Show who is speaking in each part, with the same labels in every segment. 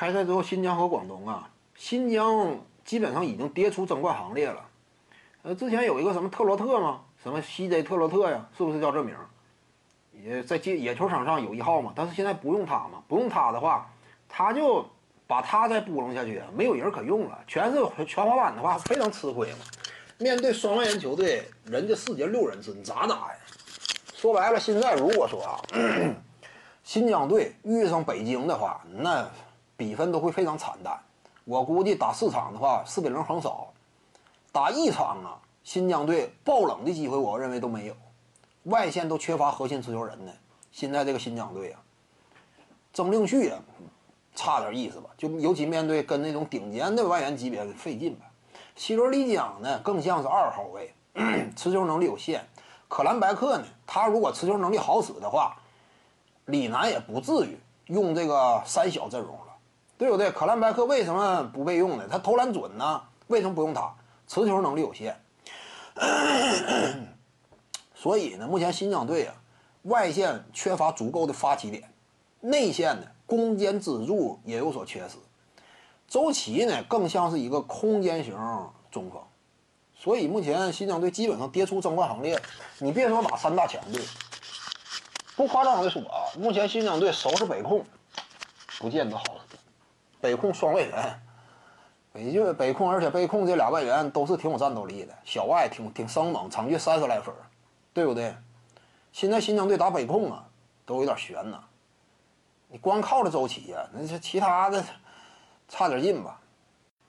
Speaker 1: 开赛之后，新疆和广东啊，新疆基本上已经跌出争冠行列了。呃，之前有一个什么特洛特吗？什么西 J 特洛特呀？是不是叫这名？也在野野球场上有一号嘛？但是现在不用他嘛？不用他的话，他就把他再拨弄下去，没有人可用了，全是全滑板的话，非常吃亏嘛。面对双外援球队，人家四节六人制，你咋打呀？说白了，现在如果说啊，新疆队遇上北京的话，那。比分都会非常惨淡，我估计打四场的话，四比零横扫。打一场啊，新疆队爆冷的机会，我认为都没有。外线都缺乏核心持球人呢。现在这个新疆队啊，曾令旭啊，差点意思吧？就尤其面对跟那种顶尖的外援级别的费劲吧。西罗里江呢，更像是二号位，持球能力有限。可兰白克呢，他如果持球能力好使的话，李楠也不至于用这个三小阵容。对不对？可兰白克为什么不被用呢？他投篮准呢，为什么不用他？持球能力有限。所以呢，目前新疆队啊，外线缺乏足够的发起点，内线呢攻坚支柱也有所缺失。周琦呢更像是一个空间型中锋，所以目前新疆队基本上跌出争冠行列。你别说打三大强队，不夸张的说啊，目前新疆队收拾北控，不见得好。北控双外援，北就北控，而且北控这俩外援都是挺有战斗力的，小外挺挺生猛，场均三十来分，对不对？现在新疆队打北控啊，都有点悬呐。你光靠着周琦呀，那这其他的差点劲吧？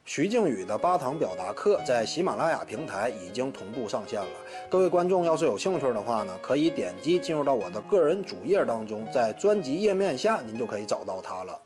Speaker 2: 徐静宇的八堂表达课在喜马拉雅平台已经同步上线了，各位观众要是有兴趣的话呢，可以点击进入到我的个人主页当中，在专辑页面下您就可以找到它了。